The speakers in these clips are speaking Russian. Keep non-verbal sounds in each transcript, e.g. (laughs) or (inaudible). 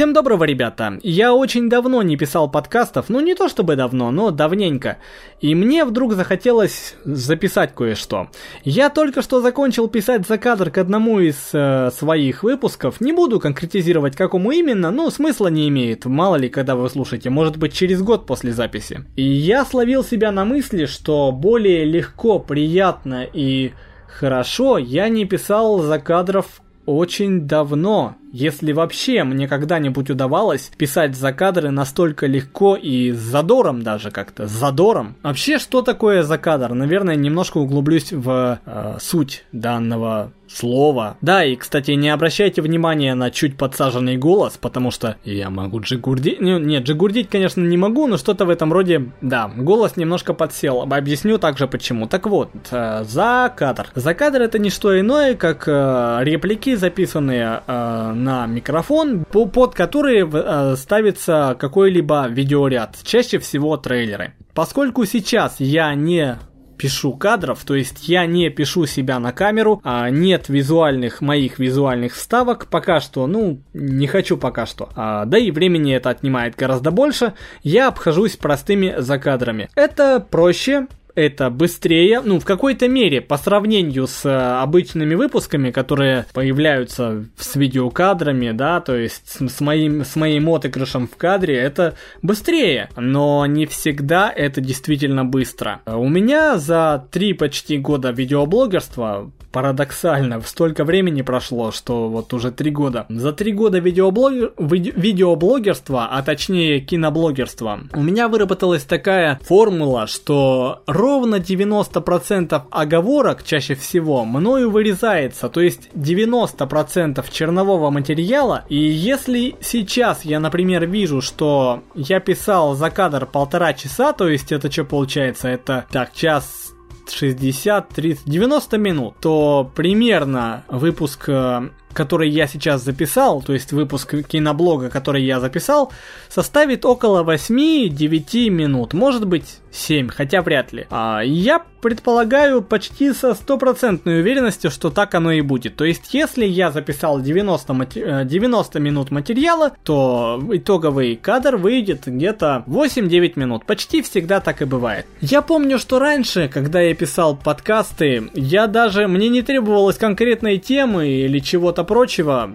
Всем доброго, ребята! Я очень давно не писал подкастов, ну не то чтобы давно, но давненько. И мне вдруг захотелось записать кое-что. Я только что закончил писать за кадр к одному из э, своих выпусков. Не буду конкретизировать, какому именно, но смысла не имеет. Мало ли, когда вы слушаете, может быть через год после записи. И я словил себя на мысли, что более легко, приятно и хорошо я не писал за кадров очень давно. Если вообще мне когда-нибудь удавалось писать закадры настолько легко и с задором даже как-то, с задором. Вообще, что такое закадр? Наверное, немножко углублюсь в э, суть данного слова. Да, и, кстати, не обращайте внимания на чуть подсаженный голос, потому что я могу джигурдить... Ну, нет, джигурдить, конечно, не могу, но что-то в этом роде... Да, голос немножко подсел. Объясню также почему. Так вот, э, закадр. Закадр это не что иное, как э, реплики, записанные э, на микрофон, под которые э, ставится какой-либо видеоряд, чаще всего трейлеры. Поскольку сейчас я не пишу кадров, то есть я не пишу себя на камеру, а нет визуальных моих визуальных вставок пока что, ну, не хочу пока что. А, да и времени это отнимает гораздо больше, я обхожусь простыми закадрами. Это проще, это быстрее, ну, в какой-то мере, по сравнению с э, обычными выпусками, которые появляются с видеокадрами, да, то есть с, с, моим, с моим отыгрышем в кадре, это быстрее, но не всегда это действительно быстро. У меня за три почти года видеоблогерства парадоксально, столько времени прошло, что вот уже три года. За три года видеоблогер... видеоблогерства, а точнее киноблогерства, у меня выработалась такая формула, что ровно 90% оговорок чаще всего мною вырезается, то есть 90% чернового материала, и если сейчас я, например, вижу, что я писал за кадр полтора часа, то есть это что получается, это так, час 60, 30, 90 минут, то примерно выпуск э, который я сейчас записал, то есть выпуск киноблога, который я записал, составит около 8-9 минут, может быть 7, хотя вряд ли. А, я предполагаю почти со стопроцентной уверенностью, что так оно и будет. То есть, если я записал 90, мати- 90 э, минут материала, то итоговый кадр выйдет где-то 8-9 минут. Почти всегда так и бывает. Я помню, что раньше, когда я писал подкасты, я даже, мне не требовалось конкретной темы или чего-то прочего,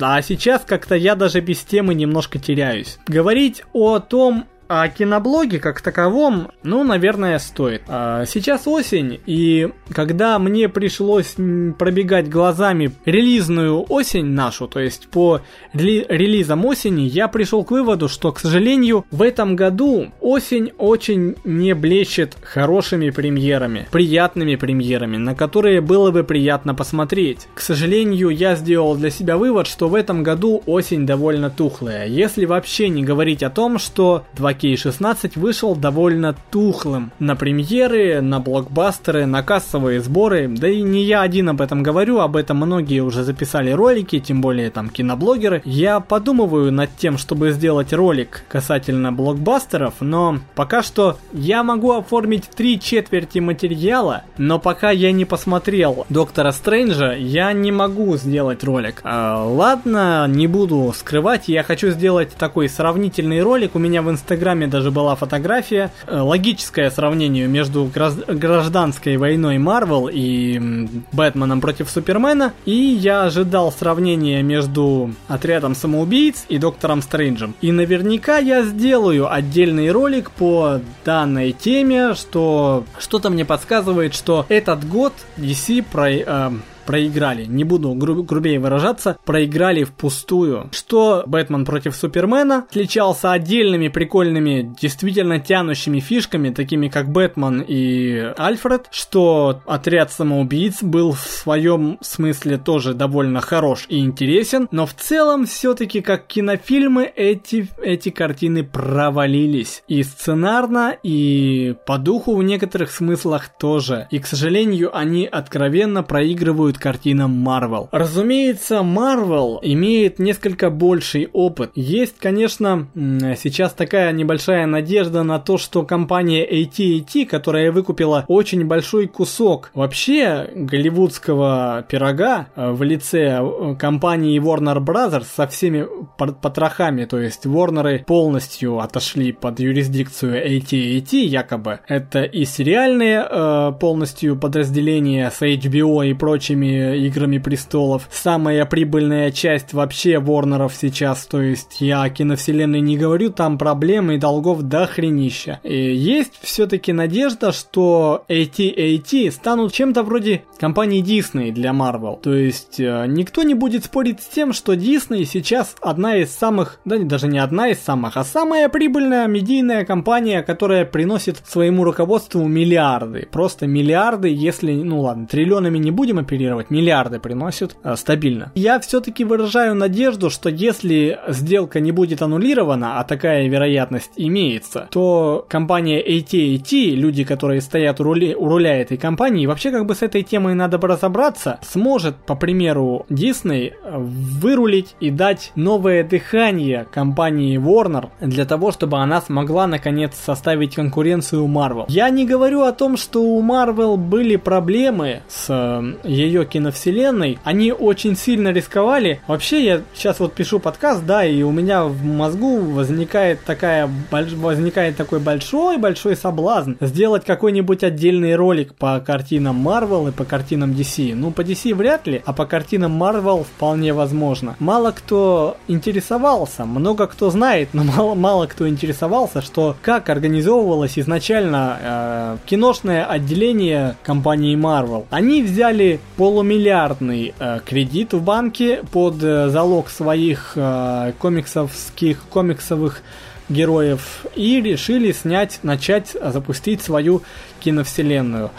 а сейчас как-то я даже без темы немножко теряюсь. Говорить о том, о киноблоге как таковом, ну, наверное, стоит. А сейчас осень, и когда мне пришлось пробегать глазами релизную осень нашу, то есть по рели релизам осени, я пришел к выводу, что, к сожалению, в этом году осень очень не блещет хорошими премьерами, приятными премьерами, на которые было бы приятно посмотреть. К сожалению, я сделал для себя вывод, что в этом году осень довольно тухлая, если вообще не говорить о том, что два K16 вышел довольно тухлым. На премьеры, на блокбастеры, на кассовые сборы, да и не я один об этом говорю, об этом многие уже записали ролики, тем более там киноблогеры. Я подумываю над тем, чтобы сделать ролик касательно блокбастеров, но пока что я могу оформить три четверти материала, но пока я не посмотрел Доктора Стрэнджа, я не могу сделать ролик. А, ладно, не буду скрывать, я хочу сделать такой сравнительный ролик, у меня в инстаграме Инстаграме даже была фотография, э, логическое сравнение между гражданской войной Марвел и Бэтменом против Супермена, и я ожидал сравнения между отрядом самоубийц и Доктором Стрэнджем. И наверняка я сделаю отдельный ролик по данной теме, что что-то мне подсказывает, что этот год DC про, э, проиграли, не буду гру- грубее выражаться, проиграли впустую. Что Бэтмен против Супермена отличался отдельными прикольными, действительно тянущими фишками, такими как Бэтмен и Альфред, что отряд самоубийц был в своем смысле тоже довольно хорош и интересен, но в целом все-таки как кинофильмы эти, эти картины провалились. И сценарно, и по духу в некоторых смыслах тоже. И, к сожалению, они откровенно проигрывают будет картинам Marvel. Разумеется, Marvel имеет несколько больший опыт. Есть, конечно, сейчас такая небольшая надежда на то, что компания AT&T, которая выкупила очень большой кусок вообще голливудского пирога э, в лице э, компании Warner Brothers со всеми потрохами, то есть Warner полностью отошли под юрисдикцию AT&T якобы. Это и сериальные э, полностью подразделения с HBO и прочими играми престолов. Самая прибыльная часть вообще Ворнеров сейчас, то есть я о киновселенной не говорю, там проблемы и долгов до хренища. И есть все-таки надежда, что AT&T станут чем-то вроде компании Disney для Marvel. То есть э, никто не будет спорить с тем, что Disney сейчас одна из самых, да даже не одна из самых, а самая прибыльная медийная компания, которая приносит своему руководству миллиарды. Просто миллиарды, если, ну ладно, триллионами не будем оперировать, миллиарды приносят э, стабильно. Я все-таки выражаю надежду, что если сделка не будет аннулирована, а такая вероятность имеется, то компания AT&T, люди, которые стоят у руля, у руля этой компании, вообще как бы с этой темой надо бы разобраться, сможет, по примеру Disney, вырулить и дать новое дыхание компании Warner для того, чтобы она смогла наконец составить конкуренцию Marvel. Я не говорю о том, что у Marvel были проблемы с э, ее киновселенной, они очень сильно рисковали. Вообще, я сейчас вот пишу подкаст, да, и у меня в мозгу возникает такая, возникает такой большой-большой соблазн сделать какой-нибудь отдельный ролик по картинам Marvel и по картинам DC. Ну, по DC вряд ли, а по картинам Marvel вполне возможно. Мало кто интересовался, много кто знает, но (laughs) мало, мало кто интересовался, что как организовывалось изначально э, киношное отделение компании Marvel. Они взяли полумиллиардный э, кредит в банке под э, залог своих э, комиксовских, комиксовых героев и решили снять, начать запустить свою киновселенную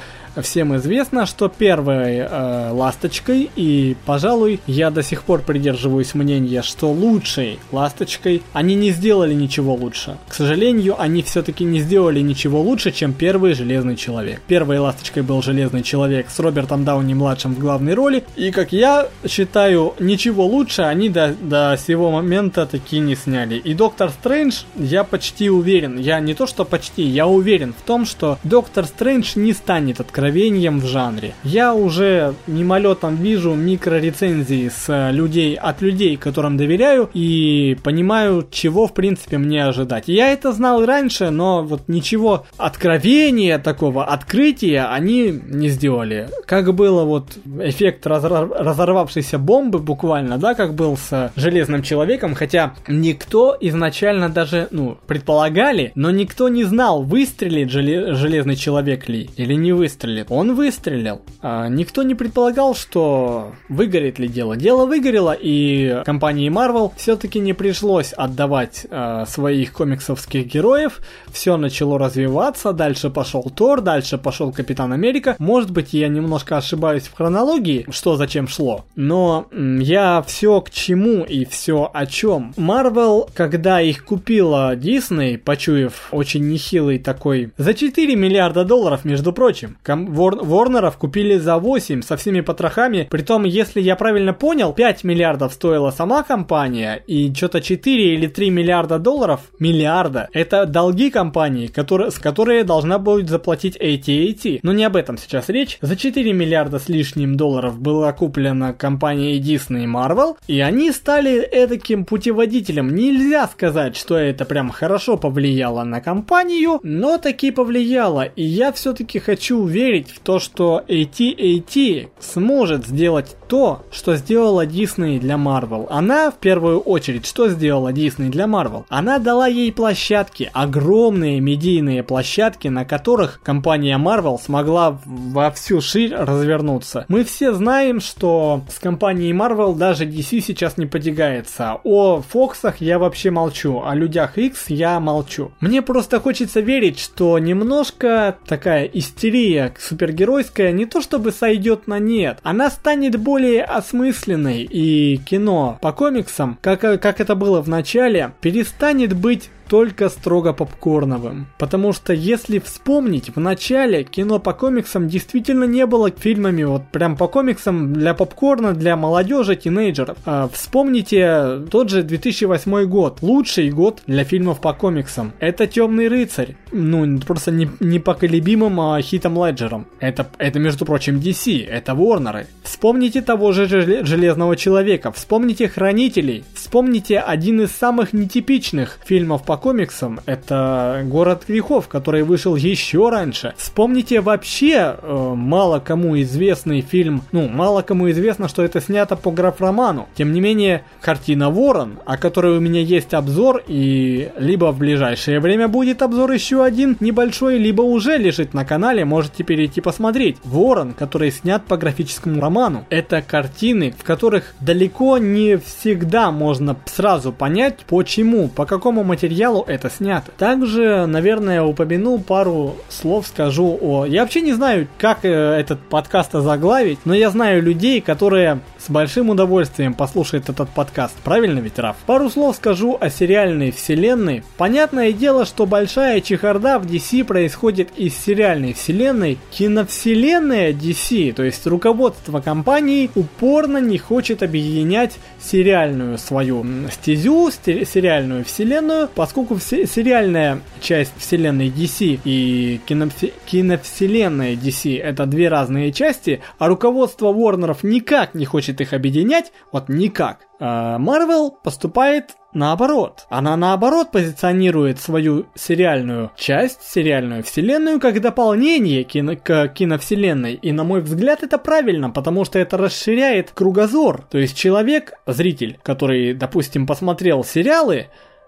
всем известно, что первой э, ласточкой, и, пожалуй, я до сих пор придерживаюсь мнения, что лучшей ласточкой они не сделали ничего лучше. К сожалению, они все-таки не сделали ничего лучше, чем первый Железный Человек. Первой ласточкой был Железный Человек с Робертом Дауни-младшим в главной роли, и, как я считаю, ничего лучше они до, до сего момента таки не сняли. И Доктор Стрэндж, я почти уверен, я не то что почти, я уверен в том, что Доктор Стрэндж не станет открывать откровением в жанре. Я уже мимолетом вижу микрорецензии с э, людей, от людей, которым доверяю, и понимаю, чего в принципе мне ожидать. Я это знал раньше, но вот ничего откровения такого, открытия они не сделали. Как было вот эффект разорвавшейся бомбы буквально, да, как был с Железным Человеком, хотя никто изначально даже, ну, предполагали, но никто не знал, выстрелит Железный Человек ли или не выстрелит выстрелит. Он выстрелил. А, никто не предполагал, что выгорит ли дело. Дело выгорело, и компании Marvel все-таки не пришлось отдавать а, своих комиксовских героев. Все начало развиваться, дальше пошел Тор, дальше пошел Капитан Америка. Может быть, я немножко ошибаюсь в хронологии, что зачем шло. Но я все к чему и все о чем. Marvel, когда их купила Disney, почуяв очень нехилый такой за 4 миллиарда долларов, между прочим, Ворнеров купили за 8 со всеми потрохами. Притом, если я правильно понял, 5 миллиардов стоила сама компания, и что-то 4 или 3 миллиарда долларов, миллиарда, это долги компании, которые, с которые должна будет заплатить AT&T. Но не об этом сейчас речь. За 4 миллиарда с лишним долларов была куплена компания Disney Marvel, и они стали таким путеводителем. Нельзя сказать, что это прям хорошо повлияло на компанию, но таки повлияло. И я все-таки хочу верить, верить в то, что AT-AT сможет сделать то, что сделала Disney для Marvel. Она, в первую очередь, что сделала Disney для Marvel? Она дала ей площадки, огромные медийные площадки, на которых компания Marvel смогла во всю ширь развернуться. Мы все знаем, что с компанией Marvel даже DC сейчас не подвигается. О Фоксах я вообще молчу, о Людях X я молчу. Мне просто хочется верить, что немножко такая истерия супергеройская не то чтобы сойдет на нет, она станет более осмысленной, и кино по комиксам, как, как это было в начале, перестанет быть только строго попкорновым. Потому что если вспомнить, в начале кино по комиксам действительно не было фильмами вот прям по комиксам для попкорна, для молодежи, тинейджеров. А вспомните тот же 2008 год, лучший год для фильмов по комиксам. Это Темный рыцарь. Ну, просто не, непоколебимым а, хитом Леджером. Это, это, между прочим, DC, это Ворнеры. Вспомните того же Железного Человека, вспомните Хранителей, вспомните один из самых нетипичных фильмов по комиксам, это Город грехов, который вышел еще раньше. Вспомните вообще э, мало кому известный фильм, ну, мало кому известно, что это снято по граф-роману. Тем не менее, картина Ворон, о которой у меня есть обзор, и либо в ближайшее время будет обзор еще один небольшой, либо уже лежит на канале, можете перейти посмотреть. Ворон, который снят по графическому роману. Это картины, в которых далеко не всегда можно сразу понять, почему, по какому материалу это снято. Также, наверное, упомяну пару слов, скажу о... Я вообще не знаю, как э, этот подкаст озаглавить, но я знаю людей, которые с большим удовольствием послушают этот подкаст. Правильно ведь, Раф? Пару слов скажу о сериальной вселенной. Понятное дело, что большая чехарда в DC происходит из сериальной вселенной. Киновселенная DC, то есть руководство компании, упорно не хочет объединять сериальную свою стезю, сериальную вселенную, поскольку сериальная часть вселенной DC и киновсе киновселенная DC это две разные части, а руководство Warner'ов никак не хочет их объединять, вот никак. Марвел поступает наоборот. Она наоборот позиционирует свою сериальную часть, сериальную вселенную, как дополнение кино, к киновселенной. И на мой взгляд это правильно, потому что это расширяет кругозор. То есть человек, зритель, который, допустим, посмотрел сериалы,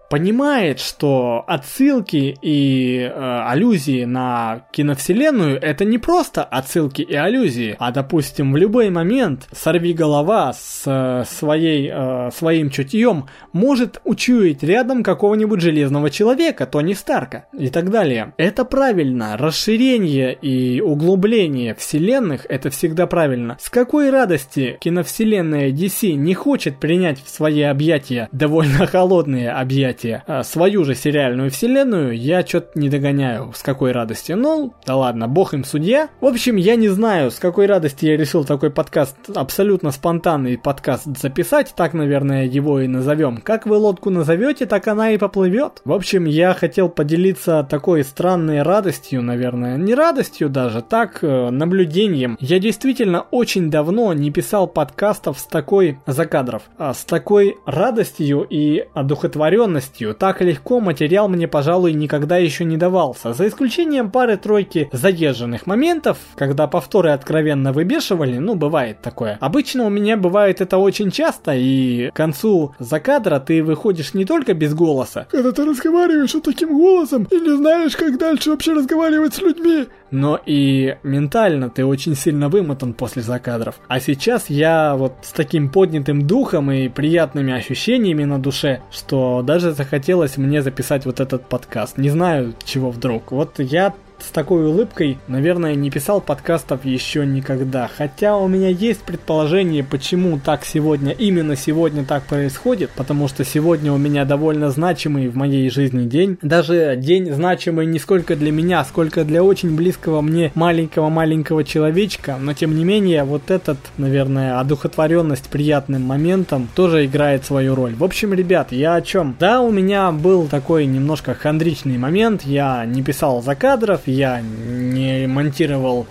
понимает, что отсылки и э, аллюзии на киновселенную это не просто отсылки и аллюзии, а допустим в любой момент сорви голова с э, своей э, своим чутьем может учуять рядом какого-нибудь железного человека, Тони Старка и так далее. Это правильно. Расширение и углубление вселенных это всегда правильно. С какой радости киновселенная DC не хочет принять в свои объятия довольно (laughs) холодные объятия понятие а, свою же сериальную вселенную, я что-то не догоняю, с какой радости. Ну, да ладно, бог им судья. В общем, я не знаю, с какой радости я решил такой подкаст, абсолютно спонтанный подкаст записать, так, наверное, его и назовем. Как вы лодку назовете, так она и поплывет. В общем, я хотел поделиться такой странной радостью, наверное, не радостью даже, так, э, наблюдением. Я действительно очень давно не писал подкастов с такой закадров, а с такой радостью и одухотворенностью легкостью. Так легко материал мне, пожалуй, никогда еще не давался, за исключением пары-тройки заезженных моментов, когда повторы откровенно выбешивали, ну, бывает такое. Обычно у меня бывает это очень часто, и к концу закадра ты выходишь не только без голоса, когда ты разговариваешь вот таким голосом и не знаешь, как дальше вообще разговаривать с людьми, но и ментально ты очень сильно вымотан после закадров. А сейчас я вот с таким поднятым духом и приятными ощущениями на душе, что даже захотелось мне записать вот этот подкаст. Не знаю, чего вдруг. Вот я с такой улыбкой, наверное, не писал подкастов еще никогда. Хотя у меня есть предположение, почему так сегодня, именно сегодня так происходит, потому что сегодня у меня довольно значимый в моей жизни день. Даже день значимый не сколько для меня, сколько для очень близкого мне маленького-маленького человечка, но тем не менее вот этот, наверное, одухотворенность приятным моментом тоже играет свою роль. В общем, ребят, я о чем? Да, у меня был такой немножко хандричный момент, я не писал за кадров, я не монтировал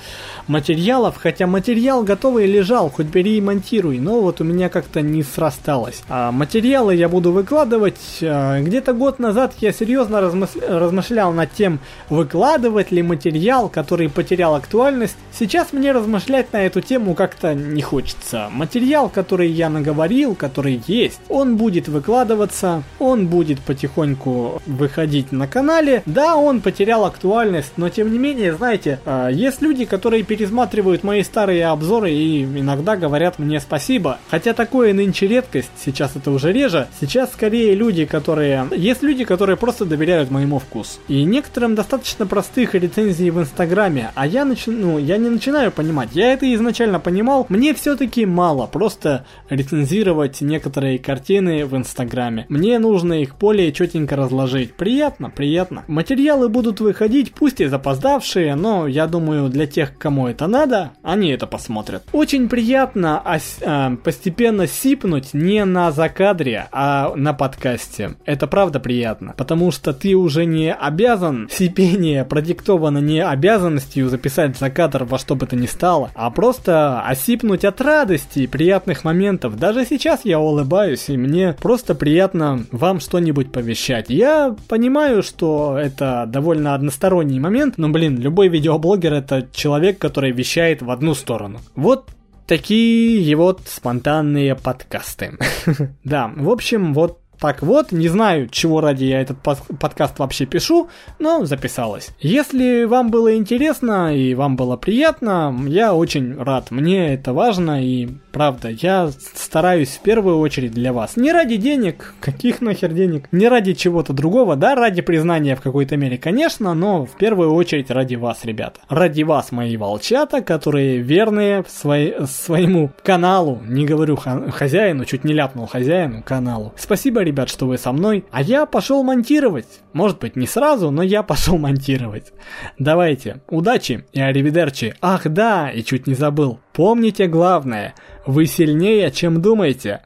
материалов, хотя материал готовый лежал, хоть бери и монтируй, но вот у меня как-то не срасталось. А материалы я буду выкладывать. А, где-то год назад я серьезно размышлял над тем, выкладывать ли материал, который потерял актуальность. Сейчас мне размышлять на эту тему как-то не хочется. Материал, который я наговорил, который есть, он будет выкладываться, он будет потихоньку выходить на канале. Да, он потерял актуальность, но тем не менее, знаете, а, есть люди, которые пересматривают мои старые обзоры и иногда говорят мне спасибо. Хотя такое нынче редкость, сейчас это уже реже. Сейчас скорее люди, которые... Есть люди, которые просто доверяют моему вкусу. И некоторым достаточно простых рецензий в Инстаграме, а я, начи... ну, я не начинаю понимать. Я это изначально понимал, мне все-таки мало просто рецензировать некоторые картины в Инстаграме. Мне нужно их более четенько разложить. Приятно, приятно. Материалы будут выходить, пусть и запоздавшие, но я думаю, для тех, кому это надо, они это посмотрят. Очень приятно ос- э, постепенно сипнуть не на закадре, а на подкасте. Это правда приятно, потому что ты уже не обязан, сипение продиктовано не обязанностью записать закадр во что бы то ни стало, а просто осипнуть от радости и приятных моментов. Даже сейчас я улыбаюсь, и мне просто приятно вам что-нибудь повещать. Я понимаю, что это довольно односторонний момент, но, блин, любой видеоблогер это человек, который вещает в одну сторону. Вот такие вот спонтанные подкасты. (laughs) Да, в общем, вот так вот, не знаю, чего ради я этот подкаст вообще пишу, но записалось. Если вам было интересно и вам было приятно, я очень рад. Мне это важно и правда, я стараюсь в первую очередь для вас. Не ради денег, каких нахер денег, не ради чего-то другого, да, ради признания в какой-то мере, конечно, но в первую очередь ради вас, ребята. Ради вас, мои волчата, которые верные свои, своему каналу, не говорю хозяину, чуть не ляпнул хозяину, каналу. Спасибо, ребят, что вы со мной. А я пошел монтировать. Может быть, не сразу, но я пошел (laughs) монтировать. Давайте, удачи и аривидерчи. Ах да, и чуть не забыл. Помните главное, вы сильнее, чем думаете.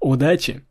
Удачи!